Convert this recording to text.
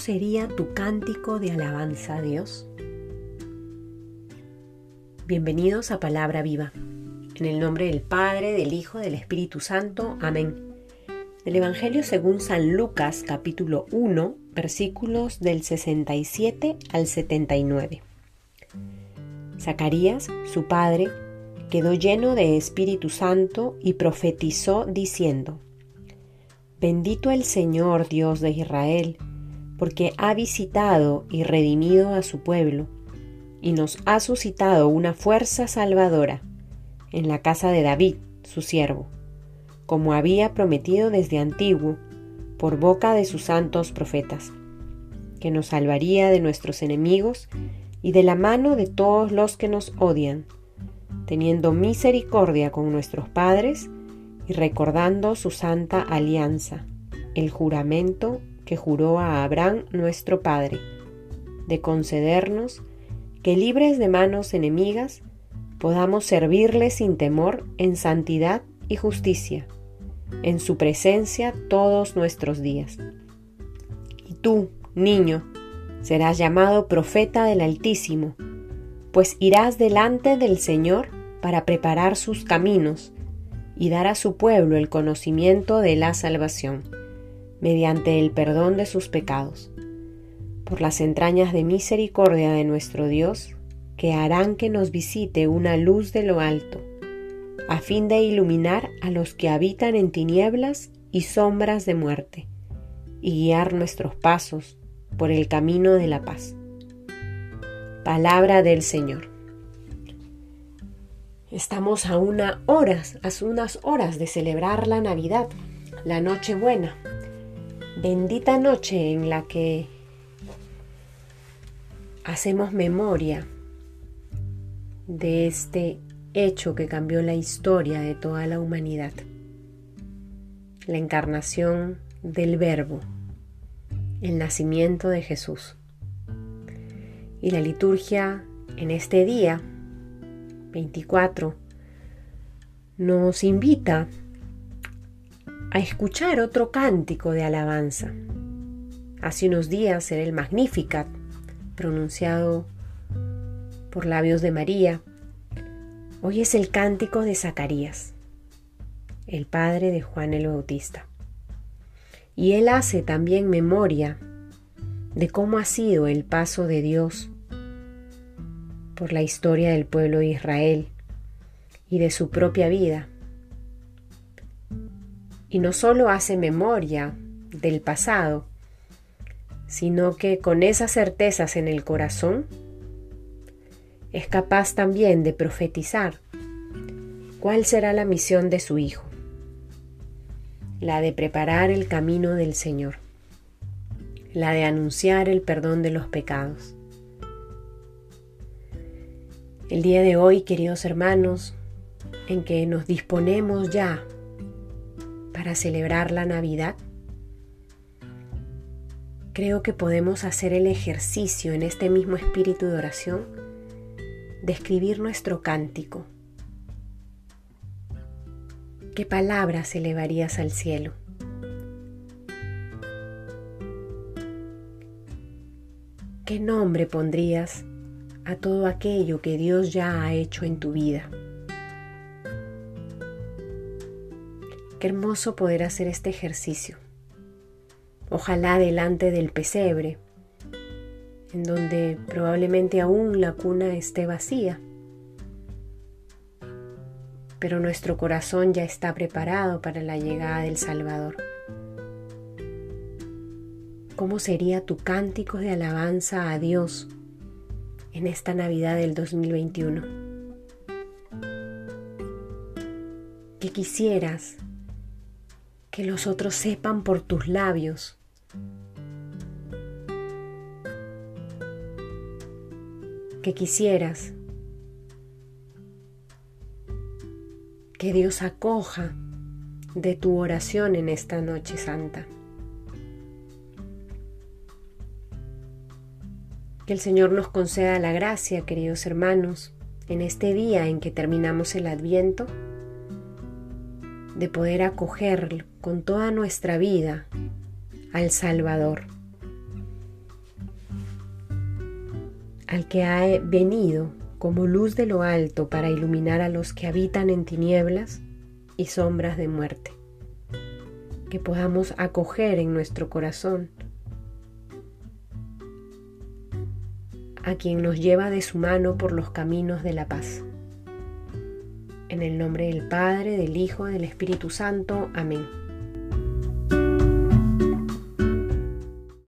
sería tu cántico de alabanza a Dios? Bienvenidos a Palabra Viva. En el nombre del Padre, del Hijo, del Espíritu Santo. Amén. Del Evangelio según San Lucas, capítulo 1, versículos del 67 al 79. Zacarías, su padre, quedó lleno de Espíritu Santo y profetizó diciendo, Bendito el Señor Dios de Israel, porque ha visitado y redimido a su pueblo, y nos ha suscitado una fuerza salvadora en la casa de David, su siervo, como había prometido desde antiguo, por boca de sus santos profetas, que nos salvaría de nuestros enemigos y de la mano de todos los que nos odian teniendo misericordia con nuestros padres y recordando su santa alianza, el juramento que juró a Abraham nuestro Padre, de concedernos que libres de manos enemigas podamos servirle sin temor en santidad y justicia, en su presencia todos nuestros días. Y tú, niño, serás llamado profeta del Altísimo, pues irás delante del Señor para preparar sus caminos y dar a su pueblo el conocimiento de la salvación, mediante el perdón de sus pecados, por las entrañas de misericordia de nuestro Dios, que harán que nos visite una luz de lo alto, a fin de iluminar a los que habitan en tinieblas y sombras de muerte, y guiar nuestros pasos por el camino de la paz. Palabra del Señor. Estamos a una horas, a unas horas de celebrar la Navidad, la Nochebuena. Bendita noche en la que hacemos memoria de este hecho que cambió la historia de toda la humanidad. La encarnación del Verbo, el nacimiento de Jesús. Y la liturgia en este día 24 nos invita a escuchar otro cántico de alabanza. Hace unos días era el Magnificat, pronunciado por labios de María. Hoy es el cántico de Zacarías, el padre de Juan el Bautista. Y él hace también memoria de cómo ha sido el paso de Dios por la historia del pueblo de Israel y de su propia vida. Y no solo hace memoria del pasado, sino que con esas certezas en el corazón es capaz también de profetizar cuál será la misión de su Hijo, la de preparar el camino del Señor, la de anunciar el perdón de los pecados. El día de hoy, queridos hermanos, en que nos disponemos ya para celebrar la Navidad, creo que podemos hacer el ejercicio en este mismo espíritu de oración de escribir nuestro cántico. ¿Qué palabras elevarías al cielo? ¿Qué nombre pondrías a todo aquello que Dios ya ha hecho en tu vida. Qué hermoso poder hacer este ejercicio. Ojalá delante del pesebre, en donde probablemente aún la cuna esté vacía, pero nuestro corazón ya está preparado para la llegada del Salvador. ¿Cómo sería tu cántico de alabanza a Dios en esta Navidad del 2021. Que quisieras que los otros sepan por tus labios que quisieras que Dios acoja de tu oración en esta noche santa. Que el Señor nos conceda la gracia, queridos hermanos, en este día en que terminamos el adviento, de poder acoger con toda nuestra vida al Salvador, al que ha venido como luz de lo alto para iluminar a los que habitan en tinieblas y sombras de muerte. Que podamos acoger en nuestro corazón a quien nos lleva de su mano por los caminos de la paz. En el nombre del Padre, del Hijo, del Espíritu Santo. Amén.